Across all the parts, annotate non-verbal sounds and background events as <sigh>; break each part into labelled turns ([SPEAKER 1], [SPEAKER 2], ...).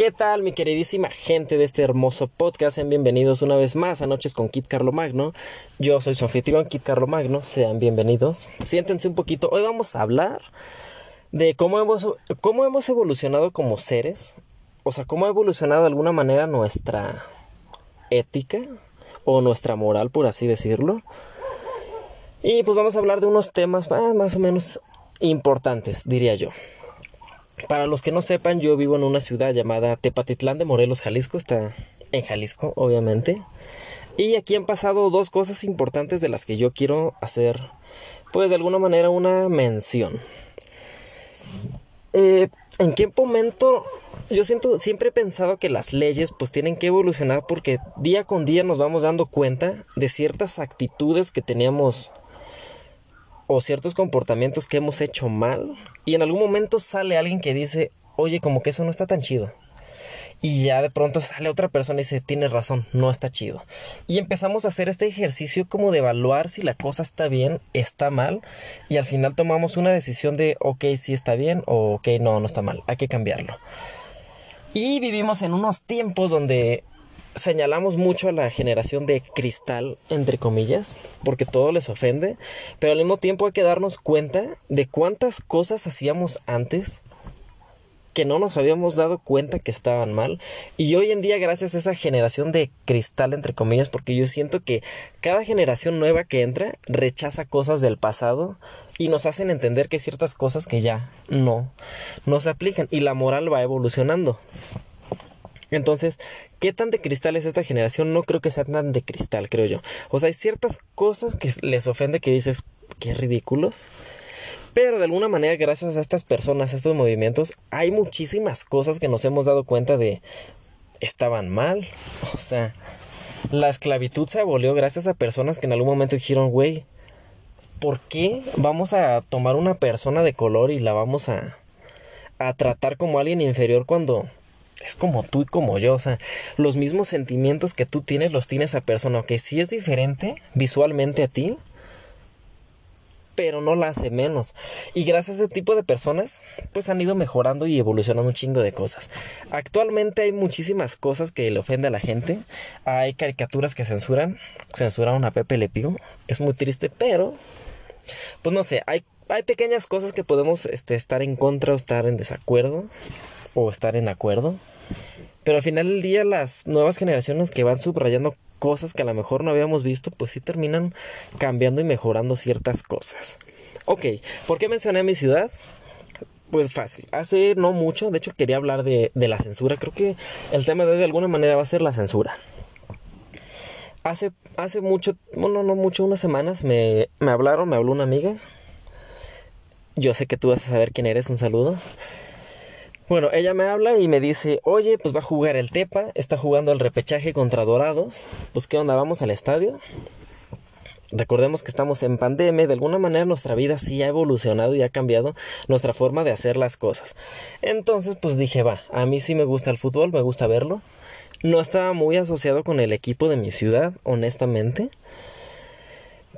[SPEAKER 1] ¿Qué tal mi queridísima gente de este hermoso podcast? Sean bienvenidos una vez más a Noches con Kit Carlo Magno. Yo soy su anfitrión Kit Carlo Magno, sean bienvenidos. Siéntense un poquito. Hoy vamos a hablar de cómo hemos, cómo hemos evolucionado como seres. O sea, cómo ha evolucionado de alguna manera nuestra ética o nuestra moral, por así decirlo. Y pues vamos a hablar de unos temas más, más o menos importantes, diría yo. Para los que no sepan, yo vivo en una ciudad llamada Tepatitlán de Morelos, Jalisco. Está en Jalisco, obviamente. Y aquí han pasado dos cosas importantes de las que yo quiero hacer, pues de alguna manera, una mención. Eh, ¿En qué momento? Yo siento, siempre he pensado que las leyes pues tienen que evolucionar porque día con día nos vamos dando cuenta de ciertas actitudes que teníamos o ciertos comportamientos que hemos hecho mal y en algún momento sale alguien que dice, oye, como que eso no está tan chido. Y ya de pronto sale otra persona y dice, tienes razón, no está chido. Y empezamos a hacer este ejercicio como de evaluar si la cosa está bien, está mal. Y al final tomamos una decisión de, ok, sí está bien o ok, no, no está mal, hay que cambiarlo. Y vivimos en unos tiempos donde señalamos mucho a la generación de cristal, entre comillas, porque todo les ofende, pero al mismo tiempo hay que darnos cuenta de cuántas cosas hacíamos antes que no nos habíamos dado cuenta que estaban mal. Y hoy en día gracias a esa generación de cristal entre comillas porque yo siento que cada generación nueva que entra rechaza cosas del pasado y nos hacen entender que ciertas cosas que ya no no se aplican y la moral va evolucionando entonces, ¿qué tan de cristal es esta generación? No creo que sea tan de cristal, creo yo. O sea, hay ciertas cosas que les ofende que dices, qué ridículos. Pero de alguna manera, gracias a estas personas, a estos movimientos, hay muchísimas cosas que nos hemos dado cuenta de estaban mal. O sea, la esclavitud se abolió gracias a personas que en algún momento dijeron, güey, ¿por qué vamos a tomar una persona de color y la vamos a, a tratar como alguien inferior cuando es como tú y como yo, o sea, los mismos sentimientos que tú tienes los tiene esa persona, que sí es diferente visualmente a ti, pero no la hace menos. Y gracias a ese tipo de personas, pues han ido mejorando y evolucionando un chingo de cosas. Actualmente hay muchísimas cosas que le ofende a la gente. Hay caricaturas que censuran. Censuraron a Pepe Le Es muy triste, pero pues no sé, hay, hay pequeñas cosas que podemos este, estar en contra o estar en desacuerdo o estar en acuerdo. Pero al final del día las nuevas generaciones que van subrayando cosas que a lo mejor no habíamos visto, pues sí terminan cambiando y mejorando ciertas cosas. Ok, ¿por qué mencioné mi ciudad? Pues fácil, hace no mucho, de hecho quería hablar de, de la censura, creo que el tema de de alguna manera va a ser la censura. Hace, hace mucho, bueno, no mucho, unas semanas me, me hablaron, me habló una amiga. Yo sé que tú vas a saber quién eres, un saludo. Bueno, ella me habla y me dice, oye, pues va a jugar el Tepa, está jugando el repechaje contra Dorados, pues qué onda, vamos al estadio. Recordemos que estamos en pandemia, de alguna manera nuestra vida sí ha evolucionado y ha cambiado nuestra forma de hacer las cosas. Entonces, pues dije, va, a mí sí me gusta el fútbol, me gusta verlo. No estaba muy asociado con el equipo de mi ciudad, honestamente.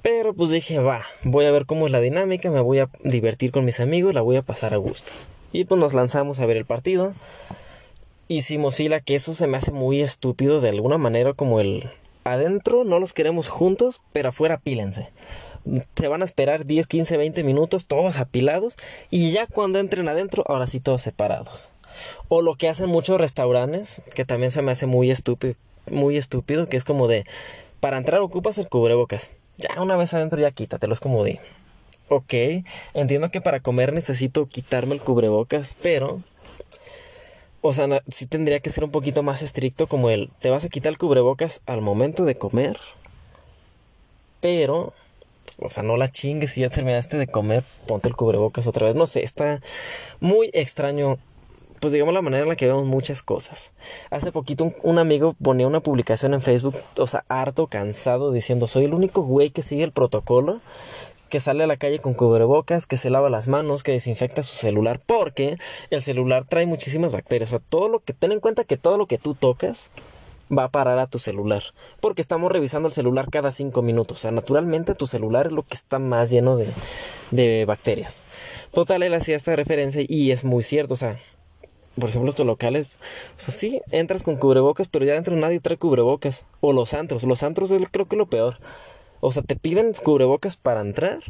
[SPEAKER 1] Pero pues dije, va, voy a ver cómo es la dinámica, me voy a divertir con mis amigos, la voy a pasar a gusto. Y pues nos lanzamos a ver el partido. Hicimos fila, que eso se me hace muy estúpido de alguna manera, como el adentro no los queremos juntos, pero afuera pílense. Se van a esperar 10, 15, 20 minutos, todos apilados, y ya cuando entren adentro, ahora sí todos separados. O lo que hacen muchos restaurantes, que también se me hace muy estúpido, muy estúpido, que es como de, para entrar ocupas el cubrebocas. Ya una vez adentro ya quítatelo, es como de, ok, entiendo que para comer necesito quitarme el cubrebocas, pero... O sea, sí tendría que ser un poquito más estricto como el, te vas a quitar el cubrebocas al momento de comer, pero, o sea, no la chingues si ya terminaste de comer, ponte el cubrebocas otra vez. No sé, está muy extraño pues digamos la manera en la que vemos muchas cosas. Hace poquito un, un, amigo ponía una publicación en Facebook, o sea, harto, cansado, diciendo, soy el único güey que sigue el protocolo que sale a la calle con cubrebocas, que se lava las manos, que desinfecta su celular, porque el celular trae muchísimas bacterias. O sea, todo lo que, ten en cuenta que todo lo que tú tocas va a parar a tu celular. Porque estamos revisando el celular cada cinco minutos. O sea, naturalmente tu celular es lo que está más lleno de, de bacterias. Total, él hacía esta referencia y es muy cierto. O sea, por ejemplo, estos locales, o sea, sí, entras con cubrebocas, pero ya dentro nadie trae cubrebocas. O los antros, los antros es creo que lo peor. O sea, te piden cubrebocas para entrar,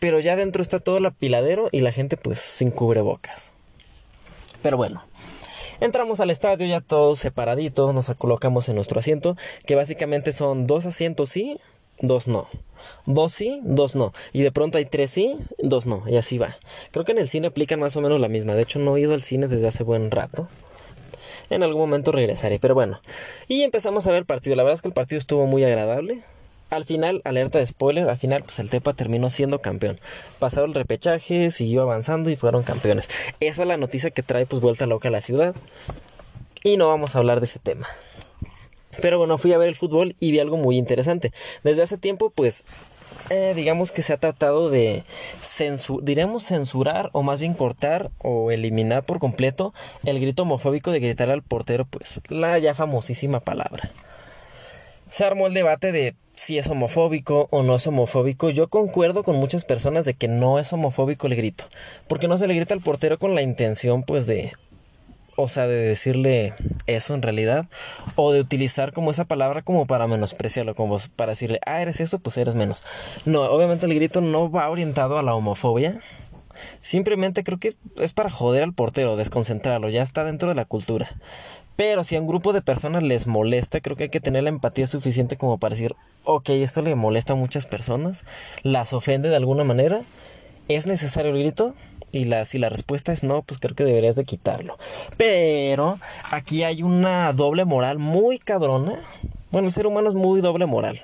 [SPEAKER 1] pero ya dentro está todo el apiladero y la gente pues sin cubrebocas. Pero bueno, Entramos al estadio ya todos separaditos, nos colocamos en nuestro asiento, que básicamente son dos asientos sí, dos no. Dos sí, dos no. Y de pronto hay tres sí, dos no. Y así va. Creo que en el cine aplican más o menos la misma. De hecho, no he ido al cine desde hace buen rato. En algún momento regresaré, pero bueno. Y empezamos a ver el partido. La verdad es que el partido estuvo muy agradable. Al final, alerta de spoiler, al final pues el Tepa terminó siendo campeón. Pasaron el repechaje, siguió avanzando y fueron campeones. Esa es la noticia que trae pues vuelta loca a la ciudad. Y no vamos a hablar de ese tema. Pero bueno, fui a ver el fútbol y vi algo muy interesante. Desde hace tiempo pues eh, digamos que se ha tratado de diremos censurar o más bien cortar o eliminar por completo el grito homofóbico de gritar al portero pues la ya famosísima palabra se armó el debate de si es homofóbico o no es homofóbico. Yo concuerdo con muchas personas de que no es homofóbico el grito, porque no se le grita al portero con la intención pues de o sea, de decirle eso en realidad, o de utilizar como esa palabra como para menospreciarlo, como para decirle, ah, eres eso, pues eres menos. No, obviamente el grito no va orientado a la homofobia, simplemente creo que es para joder al portero, desconcentrarlo, ya está dentro de la cultura. Pero si a un grupo de personas les molesta, creo que hay que tener la empatía suficiente como para decir, ok, esto le molesta a muchas personas, las ofende de alguna manera, ¿es necesario el grito? Y la, si la respuesta es no, pues creo que deberías de quitarlo. Pero aquí hay una doble moral muy cabrona. Bueno, el ser humano es muy doble moral.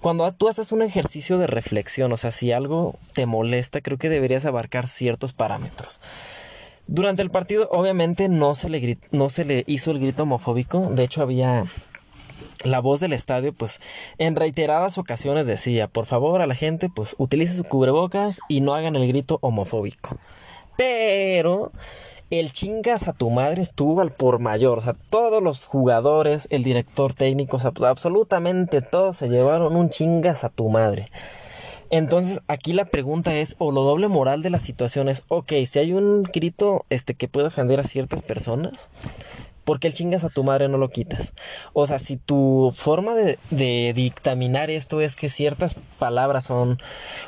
[SPEAKER 1] Cuando tú haces un ejercicio de reflexión, o sea, si algo te molesta, creo que deberías abarcar ciertos parámetros. Durante el partido, obviamente, no se le, hizo el grito homofóbico. De hecho, había la voz del estadio, pues en reiteradas ocasiones decía, por favor a la gente, pues utilice su cubrebocas y no hagan el grito homofóbico. Pero el chingas a tu madre estuvo al por mayor. O sea, todos los jugadores, el director técnico, o sea, absolutamente todos se llevaron un chingas a tu madre. Entonces, aquí la pregunta es, o lo doble moral de la situación es, ok, si hay un grito este, que puede ofender a ciertas personas, ¿por qué el chingas a tu madre no lo quitas? O sea, si tu forma de, de, dictaminar esto es que ciertas palabras son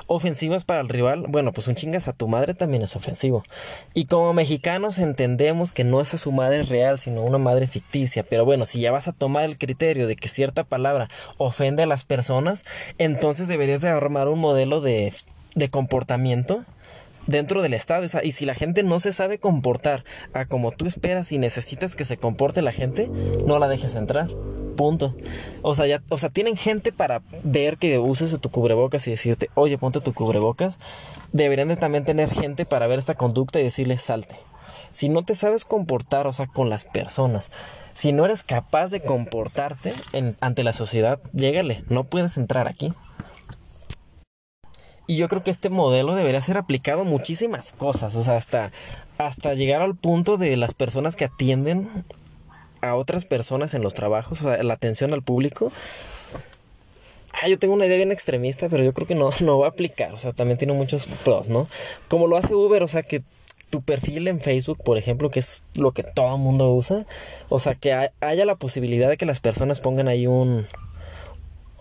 [SPEAKER 1] ofensivas para el rival, bueno, pues un chingas a tu madre también es ofensivo. Y como mexicanos entendemos que no es a su madre real, sino una madre ficticia. Pero bueno, si ya vas a tomar el criterio de que cierta palabra ofende a las personas, entonces deberías de armar un modelo de, de comportamiento dentro del estadio. y si la gente no se sabe comportar a como tú esperas y necesitas que se comporte la gente, no la dejes entrar. Punto. O sea, ya, o sea, tienen gente para ver que uses tu cubrebocas y decirte, oye, ponte tu cubrebocas. Deberían de también tener gente para ver esta conducta y decirle, salte. Si no te sabes comportar, o sea, con las personas, si no eres capaz de comportarte ante la sociedad, llégale, no puedes entrar aquí. Y yo creo que este modelo debería ser aplicado a muchísimas cosas, o sea, hasta, hasta llegar al punto de las personas que atienden a otras personas en los trabajos, o sea, la atención al público. Ah, yo tengo una idea bien extremista, pero yo creo que no, <laughs> no va a aplicar, o sea, también tiene muchos pros, ¿no? Como lo hace Uber, o sea, que tu perfil en Facebook, por ejemplo, que es lo que todo el mundo usa, o sea, que haya la posibilidad de que las personas pongan ahí un,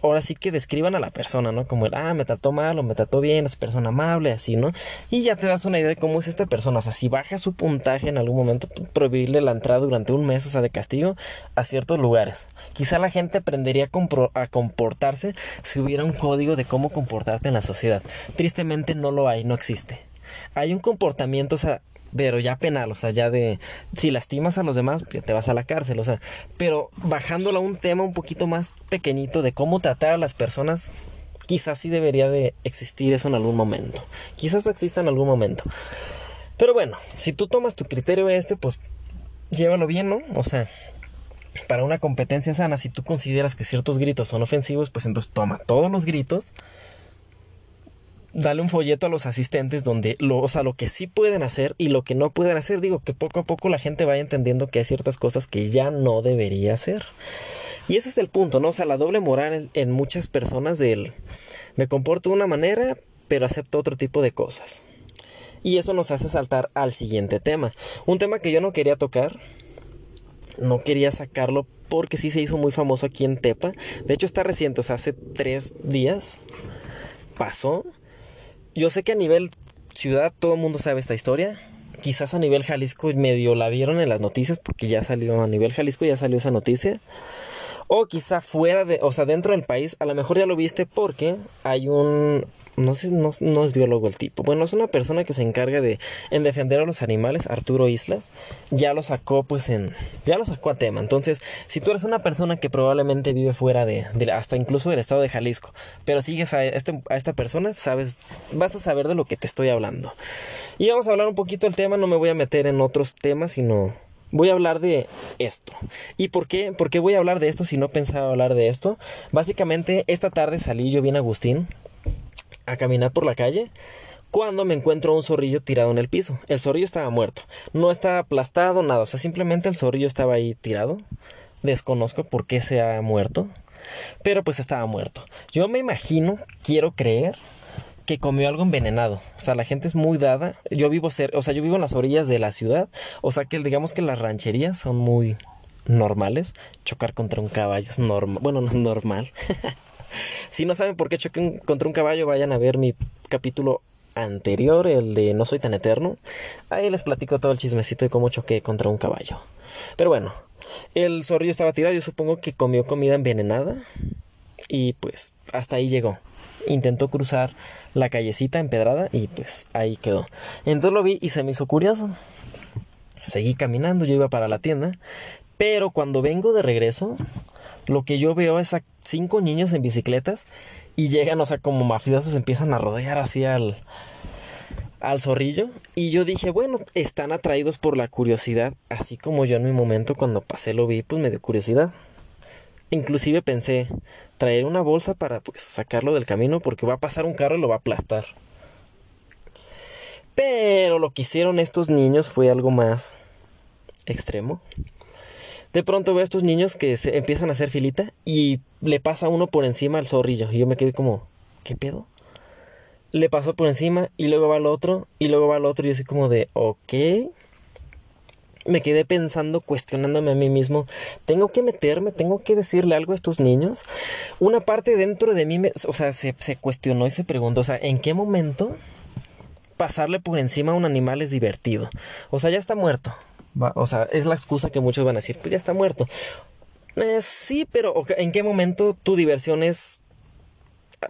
[SPEAKER 1] ahora sí que describan a la persona, ¿no? Como el, ah, me trató mal o me trató bien, es persona amable, así, ¿no? Y ya te das una idea de cómo es esta persona. O sea, si baja su puntaje en algún momento, prohibirle la entrada durante un mes, o sea, de castigo, a ciertos lugares. Quizá la gente aprendería a, comportarse si hubiera un código de cómo comportarte en la sociedad. Tristemente no lo hay, no existe. Hay un comportamiento, o sea, pero ya penal, o sea, ya de si lastimas a los demás, pues, te vas a la cárcel, o sea, pero bajándolo a un tema un poquito más pequeñito de cómo tratar a las personas, quizás sí debería de existir eso en algún momento. Quizás exista en algún momento. Pero bueno, si tú tomas tu criterio este, pues llévalo bien, ¿no? O sea, para una competencia sana, si tú consideras que ciertos gritos son ofensivos, pues entonces toma todos los gritos dale un folleto a los asistentes donde lo, o sea, lo que sí pueden hacer y lo que no pueden hacer. Digo que poco a poco la gente vaya entendiendo que hay ciertas cosas que ya no debería hacer. Y ese es el punto, ¿no? O sea, la doble moral en, muchas personas del me comporto de una manera, pero acepto otro tipo de cosas. Y eso nos hace saltar al siguiente tema. Un tema que yo no quería tocar. No quería sacarlo porque sí se hizo muy famoso aquí en Tepa. De hecho está reciente, o sea, hace tres días pasó. Yo sé que a nivel ciudad todo el mundo sabe esta historia. Quizás a nivel Jalisco medio la vieron en las noticias porque ya salió a nivel Jalisco, ya salió esa noticia. O quizá fuera de, o sea, dentro del país, a lo mejor ya lo viste porque hay un, no sé, no, no, es biólogo el tipo. Bueno, es una persona que se encarga de en defender a los animales, Arturo Islas. Ya lo sacó, pues en, ya lo sacó a tema. Entonces, si tú eres una persona que probablemente vive fuera de, hasta incluso del estado de Jalisco, pero sigues a, este, a esta persona, sabes, vas a saber de lo que te estoy hablando. Y vamos a hablar un poquito del tema. No me voy a meter en otros temas, sino Voy a hablar de esto. ¿Y por qué? ¿Por qué voy a hablar de esto si no pensaba hablar de esto? Básicamente, esta tarde salí yo bien Agustín a caminar por la calle cuando me encuentro un zorrillo tirado en el piso. El zorrillo estaba muerto. No estaba aplastado, nada. O sea, simplemente el zorrillo estaba ahí tirado. Desconozco por qué se ha muerto. Pero pues estaba muerto. Yo me imagino, quiero creer que comió algo envenenado. O sea, la gente es muy dada. Yo vivo ser, o sea, yo vivo en las orillas de la ciudad. O sea, que digamos que las rancherías son muy normales. Chocar contra un caballo es normal. Bueno, no es normal. <laughs> <laughs> si no saben por qué choqué contra un caballo, vayan a ver mi capítulo anterior, el de No soy tan eterno. Ahí les platico todo el chismecito de cómo choqué contra un caballo. Pero bueno, el zorrillo estaba tirado. Yo supongo que comió comida envenenada. Y pues hasta ahí llegó intentó cruzar la callecita empedrada y pues ahí quedó. Entonces lo vi y se me hizo curioso. Seguí caminando, yo iba para la tienda, pero cuando vengo de regreso, lo que yo veo es a cinco niños en bicicletas y llegan, o sea, como mafiosos, empiezan a rodear así al, al zorrillo. Y yo dije, bueno, están atraídos por la curiosidad, así como yo en mi momento cuando pasé lo vi, pues me dio curiosidad. Inclusive pensé traer una bolsa para pues sacarlo del camino porque va a pasar un carro y lo va a aplastar. Pero lo que hicieron estos niños fue algo más extremo. De pronto veo a estos niños que se empiezan a hacer filita y le pasa uno por encima al zorrillo. Y yo me quedé como, ¿qué pedo? Le pasó por encima y luego va el otro y luego va el otro y yo así como de, ok me quedé pensando, cuestionándome a mí mismo, ¿tengo que meterme? ¿Tengo que decirle algo a estos niños? Una parte dentro de mí, o sea, se, se cuestionó y se preguntó, o sea, ¿en qué momento pasarle por encima a un animal es divertido? O sea, ya está muerto. O sea, es la excusa que muchos van a decir, pues ya está muerto. Eh, sí, pero ¿en qué momento tu diversión es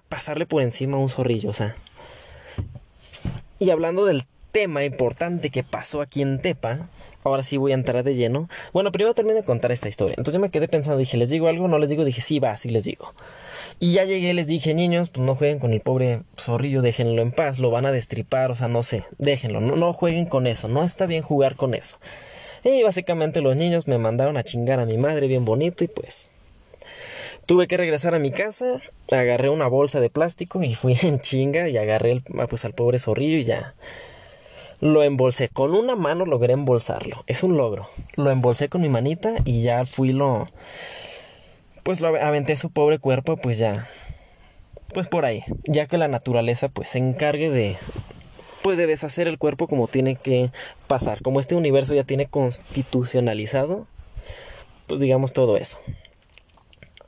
[SPEAKER 1] pasarle por encima a un zorrillo? O sea. Y hablando del tema importante que pasó aquí en Tepa, ahora sí voy a entrar de lleno. Bueno, primero termino de contar esta historia. Entonces yo me quedé pensando, dije, ¿les digo algo? No les digo, dije, sí, va, sí les digo. Y ya llegué, les dije, niños, pues no jueguen con el pobre zorrillo, déjenlo en paz, lo van a destripar, o sea, no sé, déjenlo, no, no jueguen con eso, no está bien jugar con eso. Y básicamente los niños me mandaron a chingar a mi madre bien bonito y pues tuve que regresar a mi casa, agarré una bolsa de plástico y fui en chinga y agarré el, pues al pobre zorrillo y ya lo embolsé. Con una mano logré embolsarlo. Es un logro. Lo embolsé con mi manita y ya fui lo... Pues lo aventé su pobre cuerpo, pues ya... Pues por ahí. Ya que la naturaleza pues se encargue de... Pues de deshacer el cuerpo como tiene que pasar. Como este universo ya tiene constitucionalizado. Pues digamos todo eso.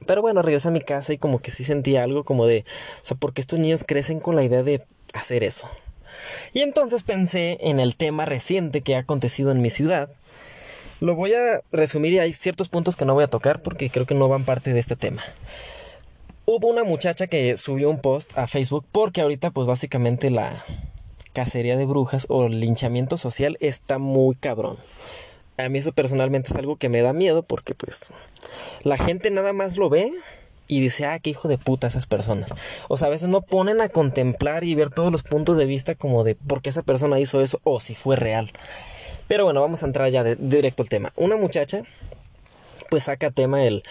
[SPEAKER 1] Pero bueno, regresé a mi casa y como que sí sentía algo como de... O sea, porque estos niños crecen con la idea de hacer eso. Y entonces pensé en el tema reciente que ha acontecido en mi ciudad. Lo voy a resumir y hay ciertos puntos que no voy a tocar porque creo que no van parte de este tema. Hubo una muchacha que subió un post a Facebook porque ahorita pues básicamente la cacería de brujas o linchamiento social está muy cabrón. A mí eso personalmente es algo que me da miedo porque pues la gente nada más lo ve y dice, ah, qué hijo de puta esas personas. O sea, a veces no ponen a contemplar y ver todos los puntos de vista como de por qué esa persona hizo eso o si fue real. Pero bueno, vamos a entrar ya directo al tema. Una muchacha, pues saca tema, él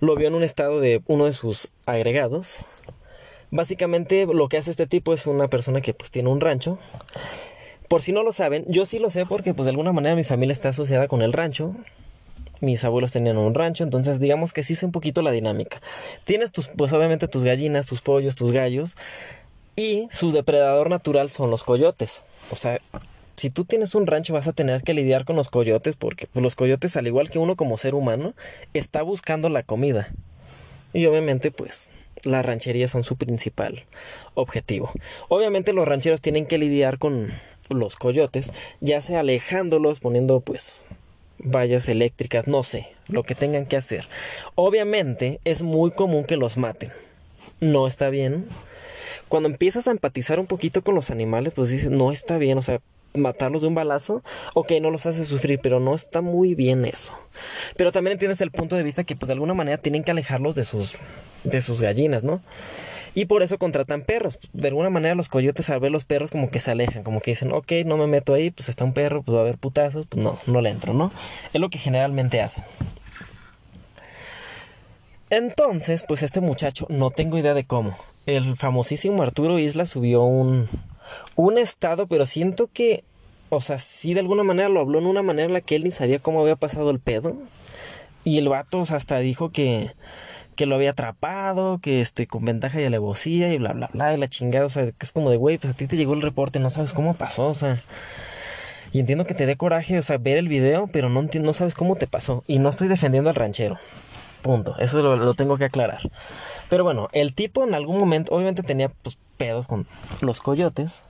[SPEAKER 1] lo vio en un estado de uno de sus agregados. Básicamente lo que hace este tipo es una persona que pues tiene un rancho. Por si no lo saben, yo sí lo sé porque pues de alguna manera mi familia está asociada con el rancho mis abuelos tenían un rancho, entonces digamos que sí sé un poquito la dinámica. Tienes tus, pues obviamente tus gallinas, tus pollos, tus gallos. Y su depredador natural son los coyotes. O sea, si tú tienes un rancho vas a tener que lidiar con los coyotes porque pues, los coyotes, al igual que uno como ser humano, está buscando la comida. Y obviamente, pues, las rancherías son su principal objetivo. Obviamente los rancheros tienen que lidiar con los coyotes, ya sea alejándolos, poniendo pues vallas eléctricas, no sé, lo que tengan que hacer. Obviamente es muy común que los maten. No está bien. Cuando empiezas a empatizar un poquito con los animales, pues dices, no está bien, o sea, matarlos de un balazo, ok, no los hace sufrir, pero no está muy bien eso. Pero también entiendes el punto de vista que pues de alguna manera tienen que alejarlos de sus de sus gallinas, ¿no? Y por eso contratan perros. De alguna manera los coyotes al ver los perros como que se alejan, como que dicen, ok, no me meto ahí, pues está un perro, pues va a haber putazos, pues no, no le entro, ¿no? Es lo que generalmente hacen. Entonces, pues este muchacho, no tengo idea de cómo. El famosísimo Arturo Isla subió un, un estado, pero siento que, o sea, sí de alguna manera lo habló en una manera en la que él ni sabía cómo había pasado el pedo. Y el vato hasta dijo que, que lo había atrapado, que este, con ventaja y alevosía y bla, bla, bla, y la chingada, o sea, que es como de, güey, pues a ti te llegó el reporte, no sabes cómo pasó, o sea. Y entiendo que te dé coraje, o sea, ver el video, pero no, no sabes cómo te pasó. Y no estoy defendiendo al ranchero. Punto. Eso lo, lo, tengo que aclarar. Pero bueno, el tipo en algún momento, obviamente tenía pues, pedos con los coyotes.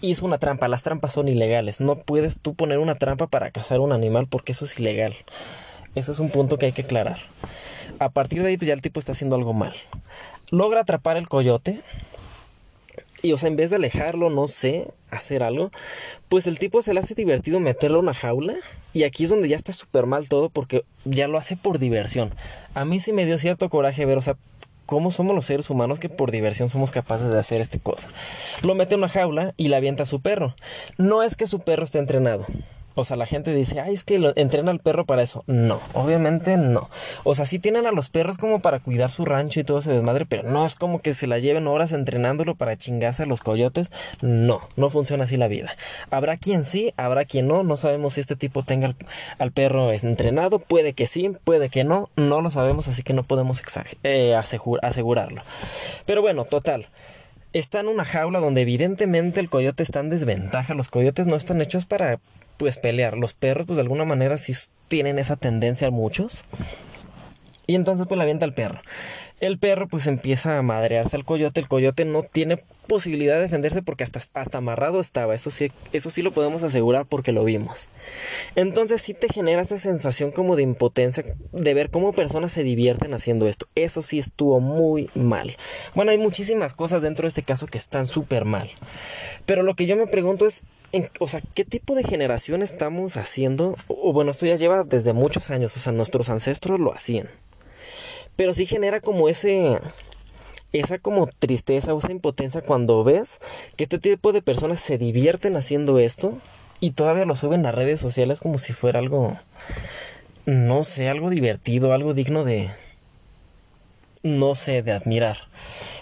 [SPEAKER 1] Hizo una trampa. Las trampas son ilegales. No puedes tú poner una trampa para cazar un animal porque eso es ilegal. Ese es un punto que hay que aclarar. A partir de ahí, pues ya el tipo está haciendo algo mal. Logra atrapar el coyote. Y, o sea, en vez de alejarlo, no sé, hacer algo, pues el tipo se le hace divertido meterlo en una jaula. Y aquí es donde ya está súper mal todo porque ya lo hace por diversión. A mí sí me dio cierto coraje ver, o sea, cómo somos los seres humanos que por diversión somos capaces de hacer esta cosa. Lo mete en una jaula y la avienta a su perro. No es que su perro esté entrenado. O sea, la gente dice, ay, es que entrena al perro para eso. No, obviamente no. O sea, sí tienen a los perros como para cuidar su rancho y todo ese desmadre, pero no es como que se la lleven horas entrenándolo para chingarse a los coyotes. No, no funciona así la vida. Habrá quien sí, habrá quien no. No sabemos si este tipo tenga al, perro entrenado. Puede que sí, puede que no. No lo sabemos, así que no podemos eh, asegurarlo. Pero bueno, total está en una jaula donde evidentemente el coyote está en desventaja. Los coyotes no están hechos para pues pelear. Los perros pues de alguna manera sí tienen esa tendencia a muchos. Y entonces pues la avienta al perro. El perro pues empieza a madrearse al coyote. El coyote no tiene posibilidad de defenderse porque hasta, hasta amarrado estaba. Eso sí, eso sí lo podemos asegurar porque lo vimos. Entonces sí te genera esa sensación como de impotencia de ver cómo personas se divierten haciendo esto. Eso sí estuvo muy mal. Bueno, hay muchísimas cosas dentro de este caso que están súper mal. Pero lo que yo me pregunto es, o sea, ¿qué tipo de generación estamos haciendo? O, bueno, esto ya lleva desde muchos años, o sea, nuestros ancestros lo hacían. Pero sí genera como ese esa como tristeza o esa impotencia cuando ves que este tipo de personas se divierten haciendo esto y todavía lo suben a redes sociales como si fuera algo no sé, algo divertido, algo digno de no sé, de admirar.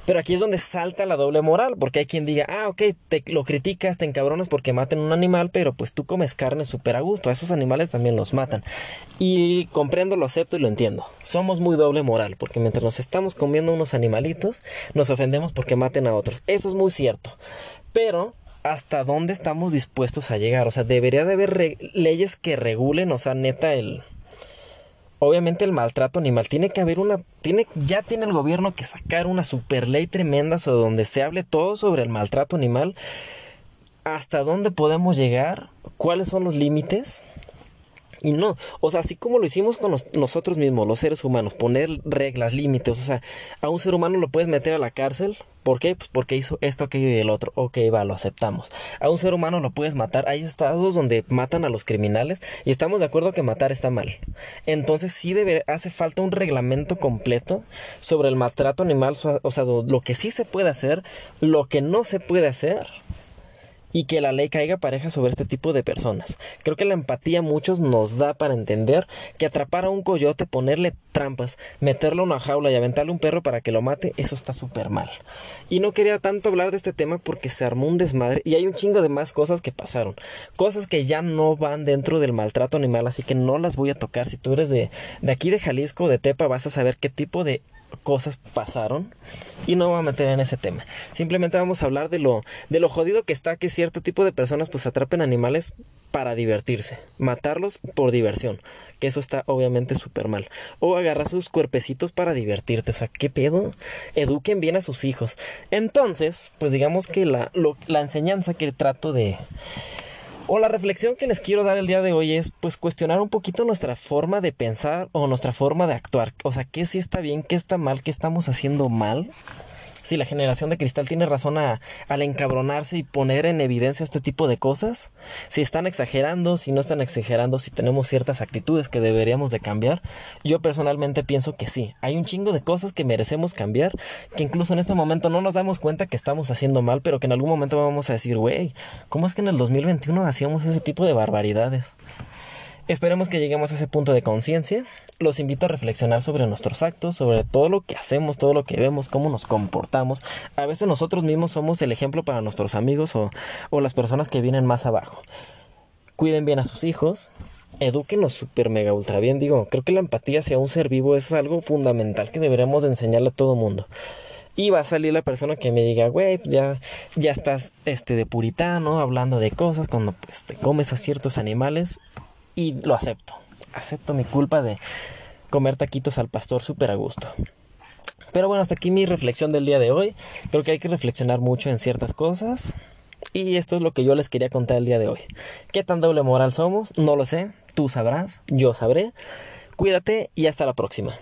[SPEAKER 1] Pero aquí es donde salta la doble moral, porque hay quien diga, ah, ok, te lo criticas, te encabronas porque maten un animal, pero pues tú comes carne súper a gusto, a esos animales también los matan. Y comprendo, lo acepto y lo entiendo. Somos muy doble moral, porque mientras nos estamos comiendo unos animalitos, nos ofendemos porque maten a otros. Eso es muy cierto. Pero hasta dónde estamos dispuestos a llegar. O sea, debería de haber leyes que regulen, o sea, neta, el, obviamente el maltrato animal tiene que haber una tiene ya tiene el gobierno que sacar una super ley tremenda sobre donde se hable todo sobre el maltrato animal. Hasta dónde podemos llegar cuáles son los límites y no, o sea, así como lo hicimos con nosotros mismos, los seres humanos, poner reglas, límites, o sea, a un ser humano lo puedes meter a la cárcel, ¿por qué? Pues porque hizo esto, aquello y el otro, ok, va, lo aceptamos. A un ser humano lo puedes matar, hay estados donde matan a los criminales y estamos de acuerdo que matar está mal. Entonces sí debe, hace falta un reglamento completo sobre el maltrato animal, o sea, lo que sí se puede hacer, lo que no se puede hacer y que la ley caiga pareja sobre este tipo de personas. Creo que la empatía muchos nos da para entender que atrapar a un coyote, ponerle trampas, meterlo en una jaula y aventarle un perro para que lo mate, eso está súper mal. Y no quería tanto hablar de este tema porque se armó un desmadre y hay un chingo de más cosas que pasaron. Cosas que ya no van dentro del maltrato animal, así que no las voy a tocar. Si tú eres de, de aquí de Jalisco, de Tepa, vas a saber qué tipo de cosas pasaron y no me voy a meter en ese tema. Simplemente vamos a hablar de lo, de lo jodido que está que cierto tipo de personas pues atrapen animales para divertirse, matarlos por diversión, que eso está obviamente súper mal. O agarrar sus cuerpecitos para divertirte, o sea, ¿qué pedo? Eduquen bien a sus hijos. Entonces, pues digamos que la, la enseñanza que trato de, o la reflexión que les quiero dar el día de hoy es pues cuestionar un poquito nuestra forma de pensar o nuestra forma de actuar. O sea, qué sí está bien, qué está mal, qué estamos haciendo mal si la generación de cristal tiene razón a, al encabronarse y poner en evidencia este tipo de cosas, si están exagerando, si no están exagerando, si tenemos ciertas actitudes que deberíamos de cambiar, yo personalmente pienso que sí, hay un chingo de cosas que merecemos cambiar, que incluso en este momento no nos damos cuenta que estamos haciendo mal, pero que en algún momento vamos a decir, güey, ¿cómo es que en el 2021 hacíamos ese tipo de barbaridades? Esperemos que lleguemos a ese punto de conciencia. Los invito a reflexionar sobre nuestros actos, sobre todo lo que hacemos, todo lo que vemos, cómo nos comportamos. A veces nosotros mismos somos el ejemplo para nuestros amigos o, las personas que vienen más abajo. Cuiden bien a sus hijos, edúquenlos super mega ultra bien. Digo, creo que la empatía hacia un ser vivo es algo fundamental que deberíamos de enseñarle a todo mundo. Y va a salir la persona que me diga, güey, ya, ya estás este, de puritano, hablando de cosas, cuando pues, te comes a ciertos animales y lo acepto. Acepto mi culpa de comer taquitos al pastor súper a gusto. Pero bueno, hasta aquí mi reflexión del día de hoy. Creo que hay que reflexionar mucho en ciertas cosas. Y esto es lo que yo les quería contar el día de hoy. ¿Qué tan doble moral somos? No lo sé. Tú sabrás. Yo sabré. Cuídate y hasta la próxima.